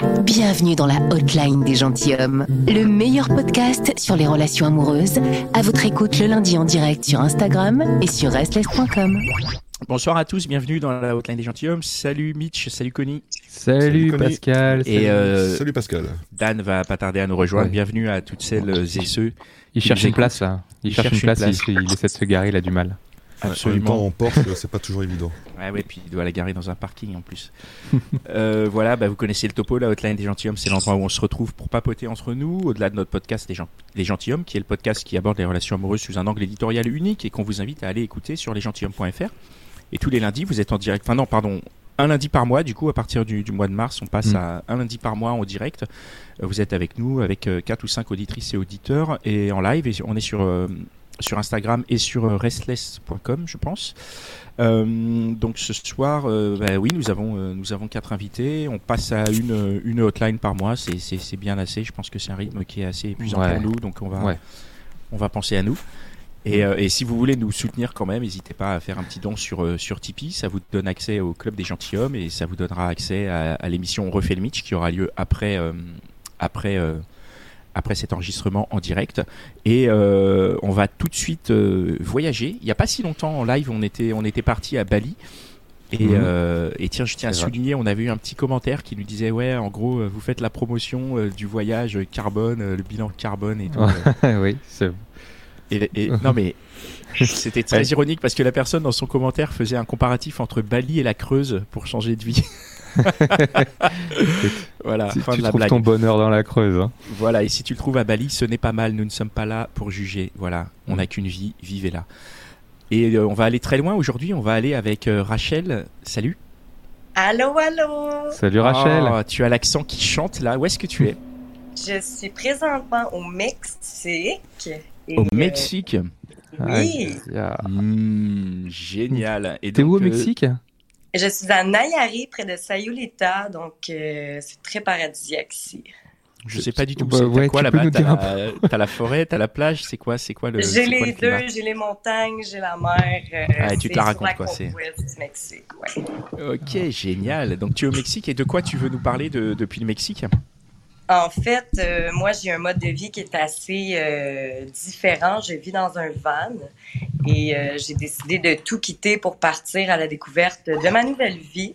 Bienvenue dans la hotline des gentilshommes, le meilleur podcast sur les relations amoureuses. À votre écoute le lundi en direct sur Instagram et sur restless.com. Bonsoir à tous, bienvenue dans la hotline des gentilshommes. Salut Mitch, salut Connie. Salut, Salut, Connie. Pascal. Et salut. euh, Salut Pascal. Dan va pas tarder à nous rejoindre. Ouais. Bienvenue à toutes celles et ceux. il cherche une place là. Il, Il cherche, cherche une une place, place. Il, il essaie de se garer, il a du mal. En même Absolument. temps, en Porsche, c'est pas toujours évident. Ouais, ouais, puis il doit la garer dans un parking en plus. Euh, voilà, bah, vous connaissez le topo, la hotline des gentilshommes, c'est l'endroit où on se retrouve pour papoter entre nous, au-delà de notre podcast Les, Gen- les gentilshommes, qui est le podcast qui aborde les relations amoureuses sous un angle éditorial unique et qu'on vous invite à aller écouter sur lesgentilhommes.fr. Et tous les lundis, vous êtes en direct. Enfin non, pardon. Un lundi par mois, du coup, à partir du, du mois de mars, on passe Mm. à un lundi par mois en direct. Euh, Vous êtes avec nous, avec euh, quatre ou cinq auditrices et auditeurs, et en live. Et on est sur, euh, sur Instagram et sur euh, restless.com, je pense. Euh, donc ce soir, euh, bah oui, nous avons, euh, nous avons quatre invités. On passe à une, une hotline par mois. C'est- bien assez. Je pense que c'est un rythme qui est assez épuisant Ouais. pour nous. Donc on va, Ouais. on va penser à nous. Et, et si vous voulez nous soutenir quand même, n'hésitez pas à faire un petit don sur, sur Tipeee. Ça vous donne accès au Club des Gentilhommes et ça vous donnera accès à, à l'émission On refait le Mitch qui aura lieu après, après, après cet enregistrement en direct. Et euh, on va tout de suite euh, voyager. Il n'y a pas si longtemps en live, on était, on était parti à Bali. Et, Mhm. euh, et tiens, je tiens à souligner, on avait eu un petit commentaire qui nous disait ouais, en gros, euh, vous faites la promotion euh, du voyage carbone, euh, le bilan carbone et tout. Oui, c'est et, et- non mais c'était très ironique parce que la personne dans son commentaire faisait un comparatif entre Bali et la Creuse pour changer de vie. voilà, tu, fin tu de la trouves blague. ton bonheur dans la Creuse. hein. Voilà, et si tu le trouves à Bali, ce n'est pas mal. Nous ne sommes pas là pour juger. Voilà, on n'a qu'une vie, vivez-la. Et euh, on va aller très loin aujourd'hui. On va aller avec euh, Rachel. Salut. Allô, allô! Salut Rachel. Oh, tu as l'accent qui chante là. Où est-ce que tu es? Je suis présentement au Mexique. Et, Au euh, Mexique. oui. Aïe, aïe. Hmm, génial. Et T'es où au euh, Mexique? Je suis à Nayarit, près de Sayulita, donc euh, c'est très paradisiaque ici. Je sais pas du tout. Bah c'est ouais, t'as quoi là-bas? nous T'as la, t'as la forêt, t'as la plage. C'est quoi C'est quoi le J'ai c'est quoi les le deux, j'ai les montagnes, j'ai la mer. euh, Ah, et tu te la racontes, quoi, c'est- du Mexique, ouais. Ok, génial. Donc tu es au Mexique et de quoi tu veux nous parler de- depuis le Mexique? En fait, euh, moi, j'ai un mode de vie qui est assez euh, différent. Je vis dans un van et euh, j'ai décidé de tout quitter pour partir à la découverte de ma nouvelle vie.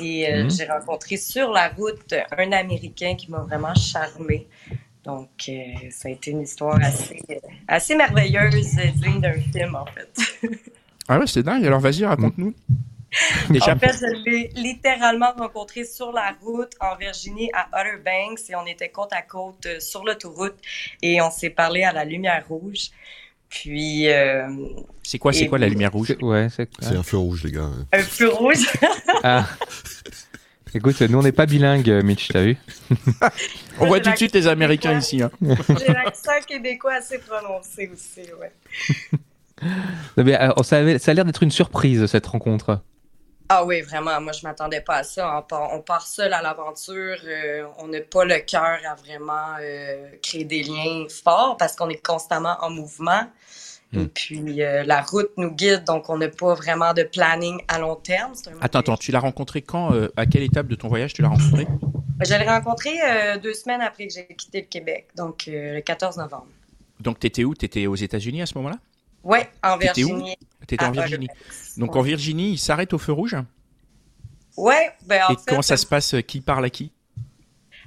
Et Mhm. j'ai rencontré sur la route un Américain qui m'a vraiment charmé. Donc, ça a été une histoire assez, assez merveilleuse, digne d'un film, en fait. Ah ouais, c'est dingue. Alors vas-y, raconte-nous. En fait, je l'ai littéralement rencontré sur la route en Virginie à Outer Banks et on était côte à côte euh, sur l'autoroute et on s'est parlé à la lumière rouge. Puis euh, c'est quoi, c'est quoi la lumière rouge? C'est- Ouais, c'est C'est un feu rouge, les gars. un feu rouge? Ah. Écoute, nous on n'est pas bilingue, Mitch, t'as vu? On voit tout de suite les Américains ici. hein. J'ai l'accent québécois assez prononcé aussi, ouais. Non, mais, euh, ça, avait- ça a l'air d'être une surprise cette rencontre. Ah oui, vraiment, moi je m'attendais pas à ça. On part, on part seul à l'aventure, euh, on n'a pas le cœur à vraiment euh, créer des liens forts parce qu'on est constamment en mouvement. Et Mm. puis euh, la route nous guide, donc on n'a pas vraiment de planning à long terme. Attends, attends, tu l'as rencontré quand À quelle étape de ton voyage tu l'as rencontré? Je l'ai rencontré deux semaines après que j'ai quitté le Québec, donc le 14 novembre. Donc t'étais où? T'étais aux États-Unis à ce moment-là? Ouais, en T'étais Virginie. T'étais en Virginie. Donc ouais. en Virginie, il s'arrête au feu rouge. Ouais, ben en Et fait, comment ça se passe Qui parle à qui?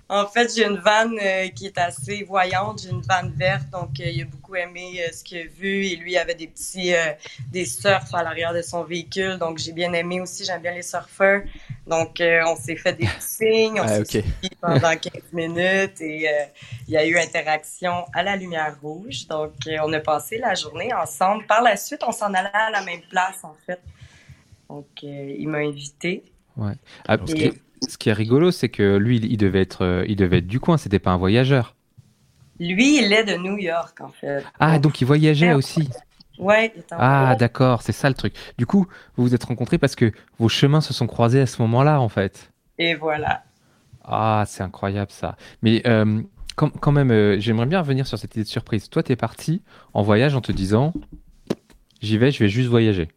En fait, j'ai une vanne euh, qui est assez voyante. J'ai une vanne verte, donc euh, il a beaucoup aimé euh, ce qu'il a vu. Et lui, il avait des petits euh, des surfs à l'arrière de son véhicule, donc j'ai bien aimé aussi. J'aime bien les surfeurs. Donc, euh, on s'est fait des signes, on Ah, s'est ok. suivi pendant 15 minutes et euh, il y a eu interaction à la lumière rouge. Donc, euh, on a passé la journée ensemble. Par la suite, on s'en allait à la même place, en fait. Donc, il m'a invité. Ah, ce, qui est, ce qui est rigolo, c'est que lui, il, devait être, il devait être du coin, c'était pas un voyageur. Lui, il est de New York, en fait. Ah, donc il voyageait aussi. Ouais, Ah, d'accord, c'est ça le truc. Du coup, vous vous êtes rencontrés parce que vos chemins se sont croisés à ce moment-là, en fait. Et voilà. Ah, c'est incroyable ça. Mais euh, quand, quand même, euh, j'aimerais bien revenir sur cette idée de surprise. Toi, t'es parti en voyage en te disant, j'y vais, je vais juste voyager.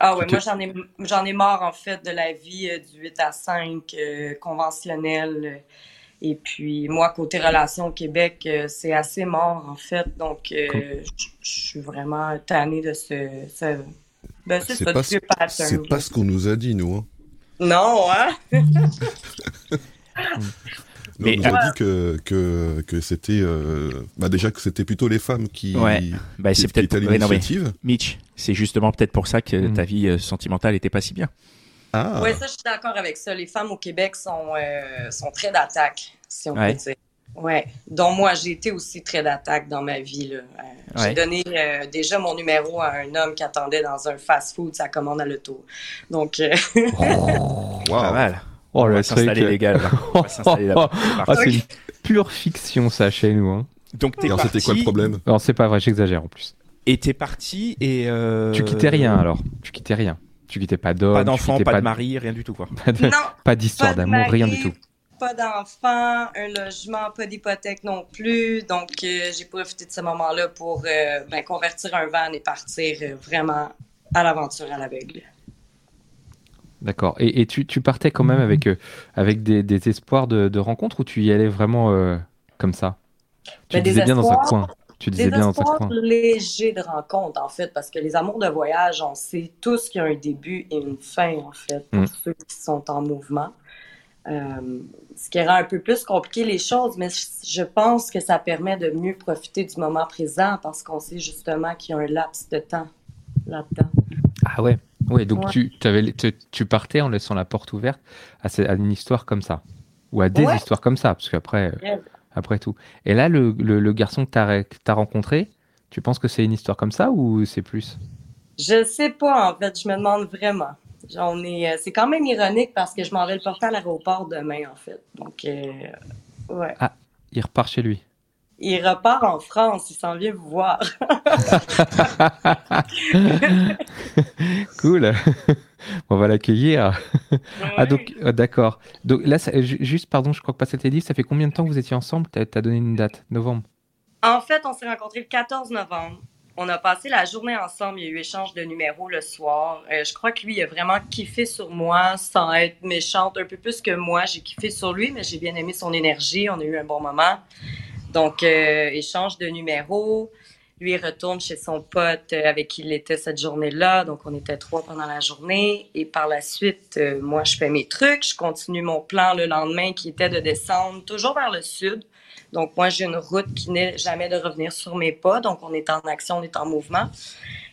Ah ouais, moi j'en ai j'en ai marre en fait de la vie euh, du 8 à 5 euh, conventionnelle. Euh, Et puis moi, côté relations au Québec, euh, c'est assez mort en fait. Donc euh, je suis vraiment tannée de ce, ce... Ben, c'est pas, ce- pas ce qu'on nous a dit, nous. Hein. Non, hein? Nous, Mais, on nous a dit que, que, que c'était. euh, bah déjà que c'était plutôt les femmes qui, Ouais. Bah, qui, c'est qui peut-être. étaient à non, l'initiative. Mitch, c'est justement peut-être pour ça que Mm. ta vie euh, sentimentale était pas si bien. Ah, Oui, ça, je suis d'accord avec ça. Les femmes au Québec sont, euh, sont très d'attaque, si on Ouais. peut dire. Ouais. Donc, moi, j'ai été aussi très d'attaque dans ma vie. là. Euh, Ouais. J'ai donné euh, déjà mon numéro à un homme qui attendait dans un fast-food sa commande à l'auto. Donc, euh, waouh. Pas mal. Oh On le va s'installer les gars. là. On va s'installer là. Ah, c'est une pure fiction ça chez nous. Hein. Donc t'es Alors, c'était quoi le parti, problème? Non, c'est pas vrai, j'exagère en plus. Et t'es parti et euh, Tu quittais rien alors. Tu quittais rien. Tu quittais pas d'homme. Pas tu d'enfant, quittais pas de mari, rien du tout quoi. pas de- non, pas d'histoire d'amour, rien du tout. Pas d'enfant, un logement, pas d'hypothèque non plus. Donc, euh, j'ai profité de ce moment-là pour euh, ben, convertir un van et partir euh, vraiment à l'aventure à l'aveugle. D'accord. Et, et tu, tu partais quand même avec, euh, avec des, des espoirs de, de rencontre ou tu y allais vraiment euh, comme ça? Tu Ben, disais bien dans un coin. Tu disais Des bien espoirs légers de rencontre, en fait, parce que les amours de voyage, on sait tous qu'il y a un début et une fin, en fait, pour Mm. ceux qui sont en mouvement. Euh, ce qui rend un peu plus compliqué les choses, mais je pense que ça permet de mieux profiter du moment présent parce qu'on sait justement qu'il y a un laps de temps là-dedans. Ah ouais. Ouais, donc Ouais. Tu, tu, tu partais en laissant la porte ouverte à, à une histoire comme ça. Ou à des Ouais. histoires comme ça, parce qu'après, euh. Après tout. Et là, le, le, le garçon que tu as, rencontré, tu penses que c'est une histoire comme ça ou c'est plus? Je sais pas, en fait, je me demande vraiment. On est, euh, c'est quand même ironique parce que je m'en vais le porter à l'aéroport demain, en fait. Donc, euh, ouais. Il repart chez lui. Il repart en France, il s'en vient vous voir. cool. On va l'accueillir. Ah donc euh, d'accord. Donc là, ça- ju- juste pardon, je crois que pas c'était dit. Ça fait combien de temps que vous étiez ensemble? T'as as donné une date, novembre? En fait, on s'est rencontrés le 14 novembre. On a passé la journée ensemble. Il y a eu échange de numéros le soir. Euh, je crois que lui, il a vraiment kiffé sur moi sans être méchante, un peu plus que moi. J'ai kiffé sur lui, mais j'ai bien aimé son énergie. On a eu un bon moment. Donc, euh, échange de numéros. Lui, retourne chez son pote euh, avec qui il était cette journée-là. Donc, on était trois pendant la journée. Et par la suite, euh, moi, je fais mes trucs. Je continue mon plan le lendemain qui était de descendre toujours vers le sud. Donc, moi, j'ai une route qui n'est jamais de revenir sur mes pas. Donc, on est en action, on est en mouvement.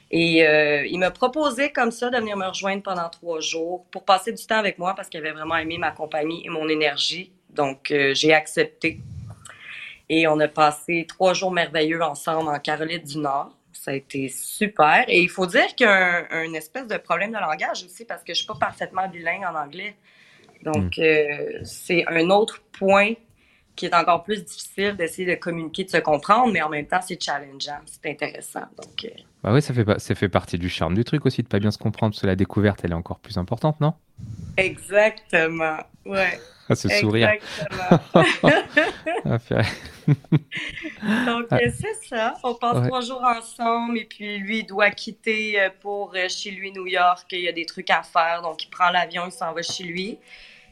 Et euh, il m'a proposé comme ça de venir me rejoindre pendant trois jours pour passer du temps avec moi parce qu'il avait vraiment aimé ma compagnie et mon énergie. Donc, j'ai accepté. Et on a passé trois jours merveilleux ensemble en Caroline du Nord. Ça a été super. Et il faut dire qu'il y a un, un espèce de problème de langage aussi parce que je suis pas parfaitement bilingue en anglais. Donc, euh, c'est un autre point qui est encore plus difficile d'essayer de communiquer, de se comprendre, mais en même temps, c'est challengeant, c'est intéressant. Donc, euh, Bah oui, ça fait ça fait partie du charme du truc aussi de pas bien se comprendre parce que la découverte elle est encore plus importante, non? Exactement. Ouais. Ah, ce sourire. Ah. Donc, euh, c'est ça. On passe Ouais. trois jours ensemble et puis lui, il doit quitter euh, pour euh, chez lui New York. Il y a des trucs à faire. Donc, il prend l'avion, il s'en va chez lui.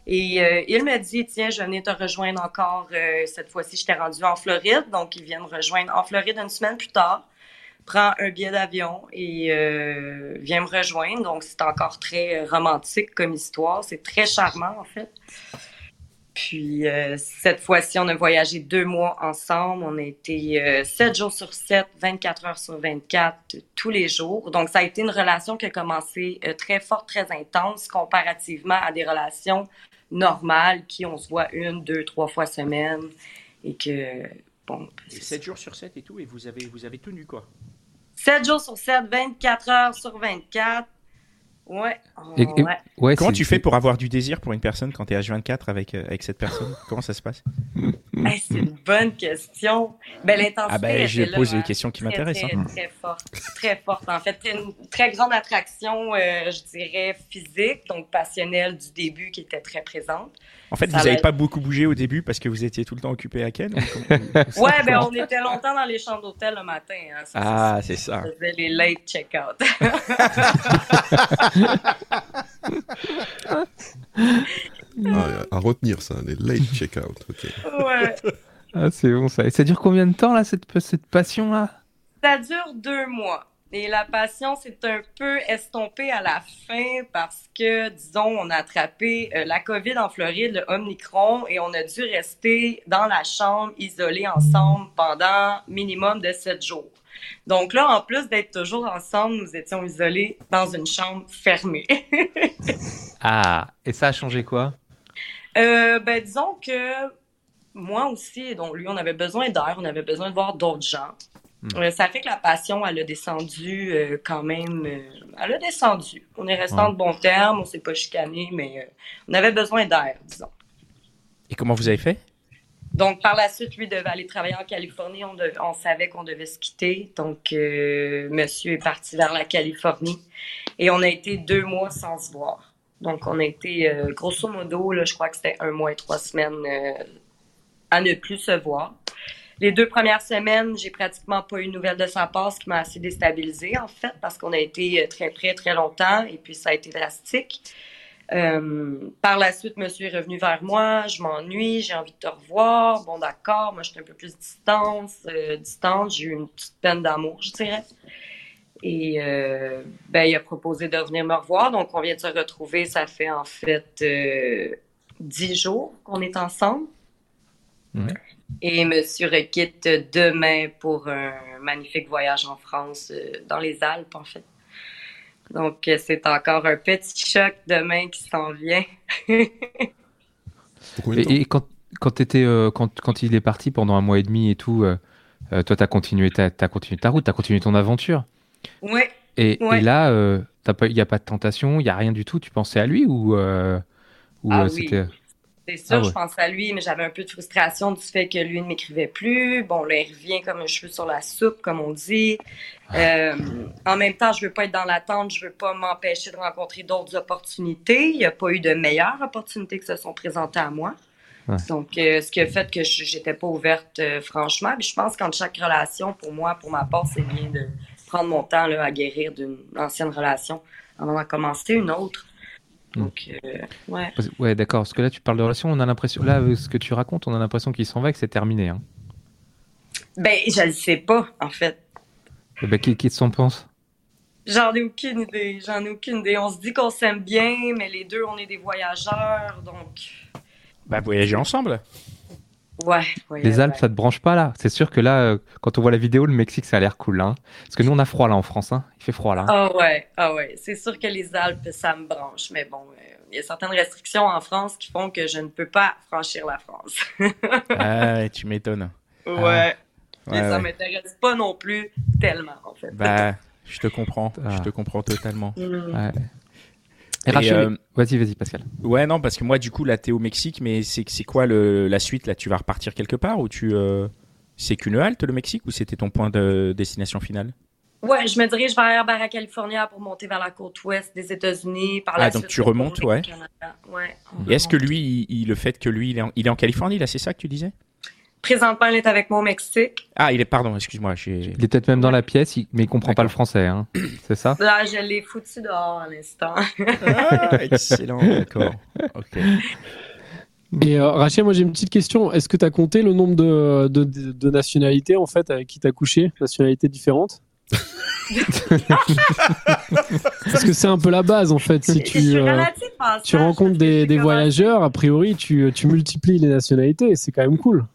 Et euh, il me dit, tiens, je venais te rejoindre encore. euh, cette fois-ci, je t'ai rendu en Floride. Donc, il vient me rejoindre en Floride une semaine plus tard. Prend un billet d'avion et euh, vient me rejoindre. Donc, c'est encore très romantique comme histoire. C'est très charmant, en fait. Puis euh, cette fois-ci, on a voyagé deux mois ensemble. On a été euh, 7 jours sur 7, 24 heures sur 24, tous les jours. Donc, ça a été une relation qui a commencé euh, très forte, très intense, comparativement à des relations normales qui, on se voit une, deux, trois fois semaine. Et que, bon, Et 7 jours sur 7 et tout, et vous avez, vous avez tenu quoi 7 jours sur 7, 24 heures sur 24. Ouais. Et- et- ouais. Ouais, Comment tu fais pour avoir du désir pour une personne quand t'es H24 avec, euh, avec cette personne? Comment ça se passe? Hey, c'est une bonne question. Ben, l'intensité. Ah ben, je pose hein. des questions qui Très, m'intéressent. Très, hein. très forte. Très forte. En fait, une très grande attraction, euh, je dirais, physique, donc passionnelle du début qui était très présente. En fait, Ça vous n'avez pas beaucoup bougé au début parce que vous étiez tout le temps occupé à Ken ou Ouais, ben on était longtemps dans les chambres d'hôtel le matin. Hein, ça, Ah, c'est ça. On faisait les late check-out. Ah, à retenir ça, les late check-out. ok. ouais. Ah, c'est bon ça. Et ça dure combien de temps là, cette, cette passion-là? Ça dure deux mois. Et la passion s'est un peu estompée à la fin parce que, disons, on a attrapé euh, la COVID en Floride, le Omicron, et on a dû rester dans la chambre isolés ensemble pendant minimum de sept jours. Donc là, en plus d'être toujours ensemble, nous étions isolés dans une chambre fermée. Ah, et ça a changé quoi? Euh, ben, disons que moi aussi, donc lui, on avait besoin d'air, on avait besoin de voir d'autres gens. Hmm. Euh, ça fait que la passion, elle a descendu euh, quand même. euh, elle a descendu. On est resté Ouais. en de bons termes, on s'est pas chicané, mais euh, on avait besoin d'air, disons. Et comment vous avez fait? Donc, par la suite, lui devait aller travailler en Californie. On, savait qu'on devait se quitter. Donc, monsieur est parti vers la Californie. Et on a été deux mois sans se voir. Donc, on a été, grosso modo, là, je crois que c'était un mois et trois semaines à ne plus se voir. Les deux premières semaines, j'ai pratiquement pas eu de nouvelles de sa part, ce qui m'a assez déstabilisée, en fait, parce qu'on a été euh, très près très longtemps et puis ça a été drastique. Euh, par la suite, monsieur est revenu vers moi. Je m'ennuie, j'ai envie de te revoir. Bon, d'accord, moi, je suis un peu plus distance, euh, distante. J'ai eu une petite peine d'amour, je dirais. Et ben, il a proposé de venir me revoir. Donc, on vient de se retrouver. Ça fait en fait dix jours qu'on est ensemble. Et monsieur requitte demain pour un magnifique voyage en France, euh, dans les Alpes, en fait. Donc, euh, c'est encore un petit choc demain qui s'en vient. Et, et quand, quand, t'étais, euh, quand, quand il est parti pendant un mois et demi et tout, euh, euh, toi, tu as continué, continué ta route, tu as continué ton aventure. Ouais. Et, Ouais. et là, il n'y a pas de tentation, il n'y a rien du tout. Tu pensais à lui ou, euh, ou Ah euh, oui. C'est sûr, Ah ouais. je pense à lui, mais j'avais un peu de frustration du fait que lui ne m'écrivait plus. Bon, là, il revient comme un cheveu sur la soupe, comme on dit. Euh, en même temps, je veux pas être dans l'attente, je veux pas m'empêcher de rencontrer d'autres opportunités. Il n'y a pas eu de meilleures opportunités qui se sont présentées à moi. Ouais. Donc, euh, ce qui a fait que je j'étais pas ouverte, euh, franchement. Puis je pense qu'en chaque relation, pour moi, pour ma part, c'est bien de prendre mon temps là, à guérir d'une ancienne relation avant d'en commencer une autre. Donc, euh, ouais. Ouais, d'accord. Parce que là, tu parles de relation, on a l'impression. Là, euh, ce que tu racontes, on a l'impression qu'il s'en va et que c'est terminé. Hein. Ben, je le sais pas, en fait. Et ben, qui, qui s'en pense J'en ai aucune idée. J'en ai aucune idée. On se dit qu'on s'aime bien, mais les deux, on est des voyageurs, donc. Bah, voyager ensemble. Ouais. ouais, Les Alpes, ouais. ça te branche pas là? C'est sûr que là, euh, quand on voit la vidéo, le Mexique, ça a l'air cool. Hein Parce que nous, on a froid là en France. Hein Il fait froid là. Ah ouais, ah ouais. C'est sûr que les Alpes, ça me branche. Mais bon, euh, il y a certaines restrictions en France qui font que je ne peux pas franchir la France. Ah, tu m'étonnes. ouais. Ouais, Mais ça m'intéresse pas non plus tellement, en fait. Bah, je te comprends. Ah. Je te comprends totalement. Mm. Et Rachel, euh, vas-y, vas-y, Pascal. Ouais, non, parce que moi, du coup, là, t'es au Mexique, mais c'est c'est quoi le, la suite Là, tu vas repartir quelque part ou tu. euh, C'est qu'une halte, le Mexique, ou c'était ton point de destination finale? Ouais, je me dirige vers Barra California pour monter vers la côte ouest des États-Unis. Par la Ah, donc suite, tu remontes, ouais. Et est-ce que lui, il- il- le fait que lui, il est en, il est en Californie, là, c'est ça que tu disais? Présentement, elle est avec moi au Mexique. Ah, il est, pardon, excuse-moi. Il est peut-être même dans la pièce, il- mais il comprend pas le français. Hein. C'est ça? Là, je l'ai foutu dehors à l'instant. Ah, excellent, d'accord. Ok. Et euh, Rachel, moi j'ai une petite question. Est-ce que tu as compté le nombre de, de, de- de nationalités en fait avec qui tu as couché? Nationalités différentes? Parce que c'est un peu la base en fait. Si tu, euh, à tu rencontres des, voyageurs, a priori tu, tu multiplies les nationalités c'est quand même cool.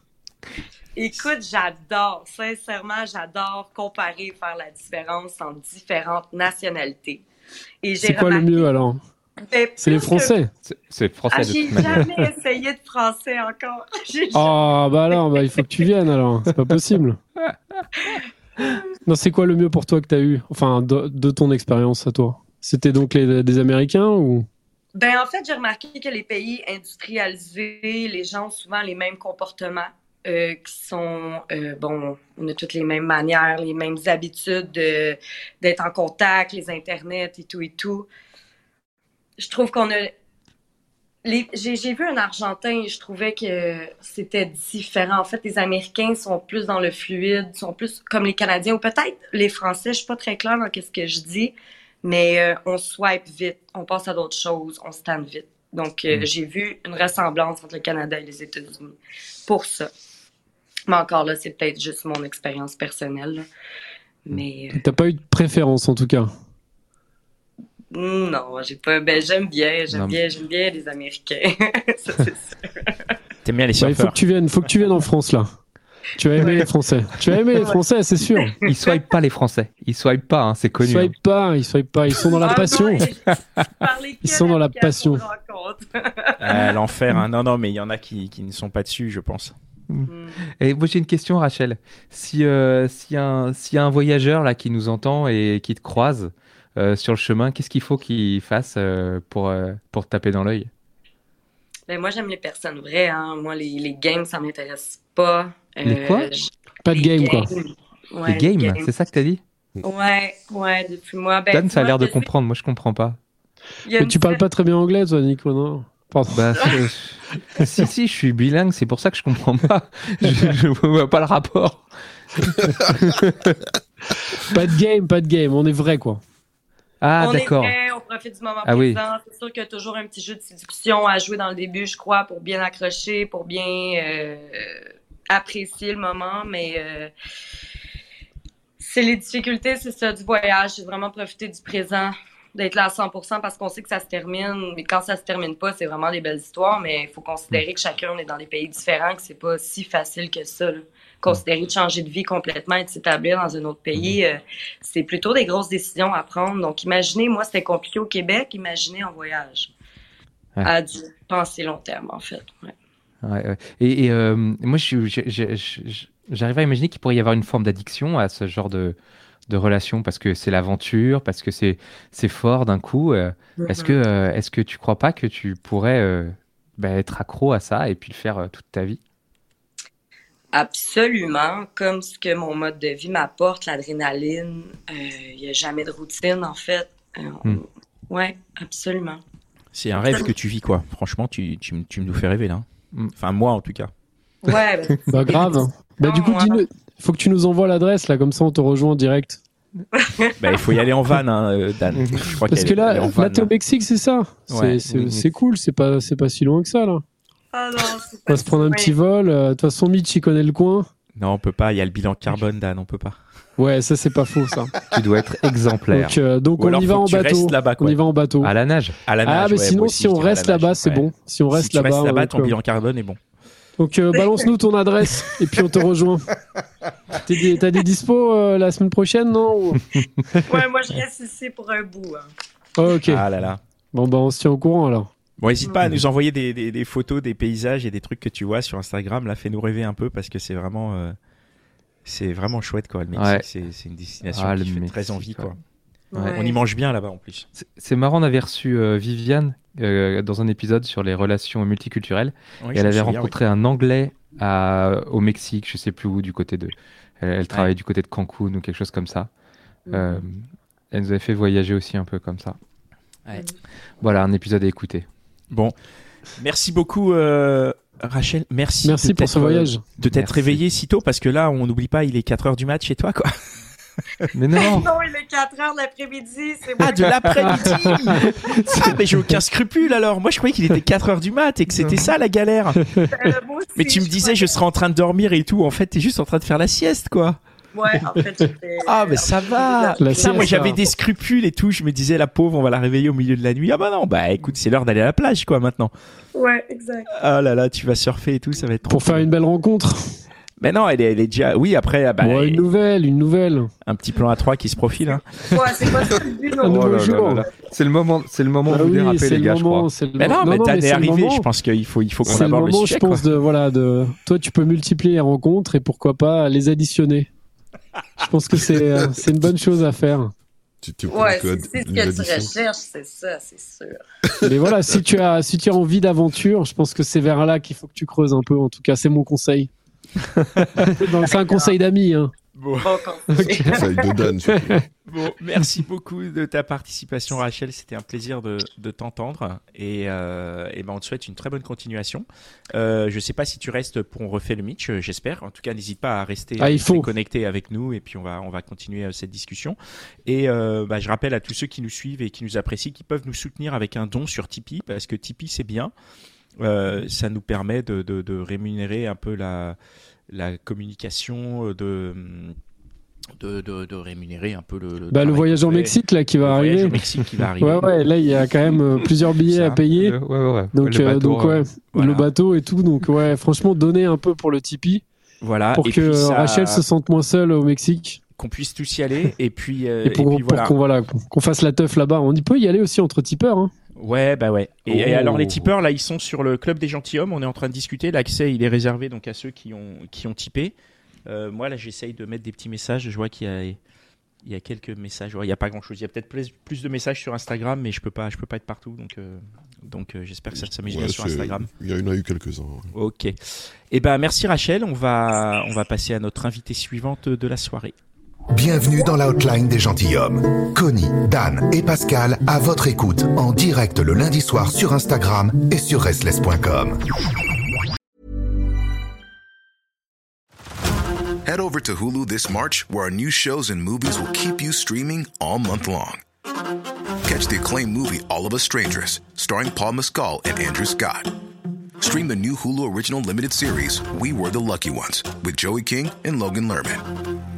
Écoute, j'adore, sincèrement, j'adore comparer, faire la différence entre différentes nationalités. Et j'ai C'est quoi le remarqué- mieux alors? Ben, C'est les plus que- Français C'est- français Ah, de j'ai toute manière. jamais essayé de français encore. J'ai Oh bah alors, bah, il faut que tu viennes alors. C'est pas possible. Non, c'est quoi le mieux pour toi que tu as eu? Enfin, de, de ton expérience à toi? C'était donc les, des Américains ou? Ben, en fait, j'ai remarqué que les pays industrialisés, les gens ont souvent les mêmes comportements, euh, qui sont, euh, bon, on a toutes les mêmes manières, les mêmes habitudes de- d'être en contact, les internets et tout et tout. Je trouve qu'on a j'ai vu un Argentin et je trouvais que c'était différent. En fait, les Américains sont plus dans le fluide, sont plus comme les Canadiens ou peut-être les Français. Je suis pas très claire dans ce que je dis, mais euh, on swipe vite, on passe à d'autres choses, on stand vite. Donc, euh, Mm. j'ai vu une ressemblance entre le Canada et les États-Unis pour ça. Mais encore là, c'est peut-être juste mon expérience personnelle. là. Mais euh, T'as pas eu de préférence en tout cas? non, j'ai pas. Ben, j'aime bien, j'aime bien, j'aime bien les Américains. Ça, c'est sûr. T'aimes bien les Bah, il faut surfeurs que tu viennes, faut que tu viennes en France là. Tu vas aimer les Français. Tu vas aimer les Français, c'est sûr. Ils swipent pas les Français. Ils swipent pas, hein, c'est Ils connu. hein. swipent pas, ils swipent pas, ils sont dans la Ah passion. non, Ils sont dans la passion. Ah, L'enfer, hein. non, non, mais il y en a qui, qui ne sont pas dessus, je pense. Hmm. Et moi j'ai une question, Rachel. Si euh, s'il y, a un- a un voyageur là qui nous entend et qui te croise euh, sur le chemin, qu'est-ce qu'il faut qu'il fasse euh, pour euh, pour te taper dans l'œil? Ben, moi, j'aime les personnes vraies. Hein. Moi, les, les games, ça m'intéresse pas. Euh, Les quoi? Pas de les game quoi. Ouais, Les games, c'est ça que t'as dit? Ouais, ouais, depuis moi. Ben, Dan, ça a l'air de comprendre. Moi je comprends pas. Mais tu parles pas très bien anglais toi, Nico, non? Pardon. Bah, si si, je suis bilingue, c'est pour ça que je comprends pas. Je, je vois pas le rapport. Pas de game, pas de game, on est vrai quoi. Ah on est d'accord. on profite du moment Ah oui. présent. C'est sûr qu'il y a toujours un petit jeu de séduction à jouer dans le début, je crois, pour bien accrocher, pour bien euh, apprécier le moment. Mais euh, c'est les difficultés, c'est ça, du voyage. C'est vraiment profiter du présent, d'être là à 100% parce qu'on sait que ça se termine. Mais quand ça se termine pas, c'est vraiment des belles histoires. Mais il faut considérer que chacun, on est dans des pays différents, que c'est pas si facile que ça. là. Considérer de changer de vie complètement et de s'établir dans un autre pays, euh, c'est plutôt des grosses décisions à prendre. Donc, imaginez, moi, c'était compliqué au Québec, imaginez en voyage. Ouais. À du penser long terme, en fait. Ouais. Ouais, ouais. Et, et, euh, moi, j'arrive à imaginer qu'il pourrait y avoir une forme d'addiction à ce genre de, de relation parce que c'est l'aventure, parce que c'est c'est fort d'un coup. euh. Est-ce que, euh, est-ce que tu crois pas que tu pourrais euh, bah, être accro à ça et puis le faire euh, toute ta vie? Absolument. Comme ce que mon mode de vie m'apporte, l'adrénaline, euh, il n'y a jamais de routine, en fait. Euh, Hmm. Ouais, absolument. C'est un rêve que tu vis, quoi. Franchement, tu, tu, me- tu nous fais rêver, là. Mm. Enfin, moi, en tout cas. Ouais, ben, Bah grave. Bah du coup, dis-nous, faut que tu nous envoies l'adresse là, comme ça on te rejoint en direct. Bah, il faut y aller en van, hein, euh, Dan. Je crois Parce que là, van, là t'es au Mexique, c'est ça C'est- Ouais. C'est cool, c'est pas, c'est pas si loin que ça là. Ah non, On pas va se prendre un petit vol. euh, De toute façon, Mitch il connaît le coin. Non, on peut pas. Il y a le bilan carbone, Dan. On peut pas. Ouais, ça c'est pas faux ça. Tu dois être exemplaire. Donc, euh, donc on y va en bateau. On y va en bateau. À la nage. À la Ah, nage. mais ouais, sinon, si on reste là-bas, c'est bon. Si on Si reste tu là-bas, restes là-bas, ouais, ton bilan carbone est bon. Donc euh, balance-nous ton adresse et puis on te rejoint. T'as des dispos euh, la semaine prochaine, non Ou- Ouais, moi, je reste ici pour un bout. hein. Oh, Ok. Ah là là. Bon bah on se tient au courant alors. Bon, n'hésite pas à nous envoyer des, des, des photos, des paysages et des trucs que tu vois sur Instagram. Là, fais-nous rêver un peu parce que c'est vraiment, euh, c'est vraiment chouette, quoi. Le Mexique, Ouais. c'est, une destination Ah, qui fait Mexique, très envie, quoi. Ouais. On y mange bien là-bas en plus. C'est- marrant, on avait reçu euh, Viviane euh, dans un épisode sur les relations multiculturelles. Oui, Et je elle avait rencontré un Anglais à- au Mexique, je sais plus où, du côté de. Elle, elle travaillait du côté de Cancun ou quelque chose comme ça. Euh, elle nous avait fait voyager aussi un peu comme ça. Ouais. Voilà, un épisode à écouter. Bon, merci beaucoup, euh, Rachel. Merci. Merci de pour ce t'être, voyage. De t'être réveillé si tôt parce que là, on n'oublie pas, il est 4 heures du mat chez toi, quoi. Mais non Non, il est 4 heures de l'après-midi, c'est moi. Ah, de l'après-midi Ah, mais j'ai aucun scrupule alors. Moi, je croyais qu'il était 4 heures du mat et que c'était ça la galère. Euh, aussi, Mais tu me disais, je serais en train de dormir et tout. En fait, t'es juste en train de faire la sieste, quoi. Ouais, en fait, j'étais- Ah, mais ça va. La Ça, moi, j'avais hein. des scrupules et tout. Je me disais, la pauvre, on va la réveiller au milieu de la nuit. Ah, bah non, bah écoute, c'est l'heure d'aller à la plage, quoi, maintenant. Ouais, exact. Ah là là, tu vas surfer et tout, ça va être trop Pour faire une belle rencontre. Mais non, elle est, elle est déjà. Oui, après, ah bah, Ouais, une nouvelle, une nouvelle. un petit plan à 3 qui se profile. Hein. Ouais, c'est pas ce nouveau jour. C'est le moment, c'est le moment Ah de vous oui, déraper, c'est les le gars, je moment, crois. c'est le Mais non, mais non, t'es c'est le arrivé. moment. Je pense qu'il faut, il faut qu'on C'est le aborde le, moment, sujet. je pense, quoi. de voilà, de toi, tu peux multiplier les rencontres et pourquoi pas les additionner. Je pense que c'est euh, c'est une bonne chose à faire. Tu, tu Ouais, c'est c'est ce que tu recherches, c'est ça, c'est sûr. Mais voilà, si tu as si tu as envie d'aventure, je pense que c'est vers là qu'il faut que tu creuses un peu. En tout cas, c'est mon conseil. Donc, C'est un conseil d'amis. Hein. Bon. Conseil de Dan. surtout. Bon, merci beaucoup de ta participation, Rachel. C'était un plaisir de, de t'entendre. Et, euh, et ben, on te souhaite une très bonne continuation. Euh, je sais pas si tu restes pour on refait le Mitch, euh, j'espère. En tout cas, n'hésite pas à rester, Ah, il rester faut. connecté avec nous et puis on va, on va continuer euh, cette discussion. Et euh, bah, je rappelle à tous ceux qui nous suivent et qui nous apprécient qu'ils peuvent nous soutenir avec un don sur Tipeee parce que Tipeee, c'est bien. Euh, ça nous permet de, de, de rémunérer un peu la, la communication, de, de, de, de rémunérer un peu le, le, Bah, le voyage au fait. Mexique là qui va Le voyage arriver. au Mexique qui va arriver. Ouais, ouais, là il y a quand même euh, plusieurs billets à payer. Le- ouais, ouais, ouais. Donc, Le euh, bateau, donc euh, ouais, voilà. le bateau et tout. Donc ouais, franchement, donner un peu pour le Tipeee Voilà. pour et que ça- Rachel se sente moins seule au Mexique qu'on puisse tous y aller. Et puis, euh, et pour, pour voilà. qu'on voilà, qu'on fasse la teuf là-bas. On y peut y aller aussi entre tipeurs. Hein. Ouais, bah ouais. Et, et Oh. alors les tipeurs là, ils sont sur le club des gentilshommes. On est en train de discuter. L'accès, il est réservé donc à ceux qui ont qui ont typé. Euh, moi là, j'essaye de mettre des petits messages. Je vois qu'il y a il y a quelques messages. Ouais, il y a pas grand chose. Il y a peut-être plus, plus de messages sur Instagram, mais je peux pas je peux pas être partout. Donc euh, donc euh, j'espère que ça s'amuse bien Ouais, sur c'est- Instagram. Il y en a eu quelques-uns. ouais. Ok. Et ben merci Rachel. On va on va passer à notre invitée suivante de la soirée. Bienvenue dans la hotline des gentilshommes. Connie, Dan et Pascal à votre écoute en direct le lundi soir sur Instagram et sur restless.com. Head over to Hulu this March, where our new shows and movies will keep you streaming all month long. Catch the acclaimed movie All of Us Strangers, starring Paul Mescal and Andrew Scott. Stream the new Hulu original limited series We Were the Lucky Ones with Joey King and Logan Lerman.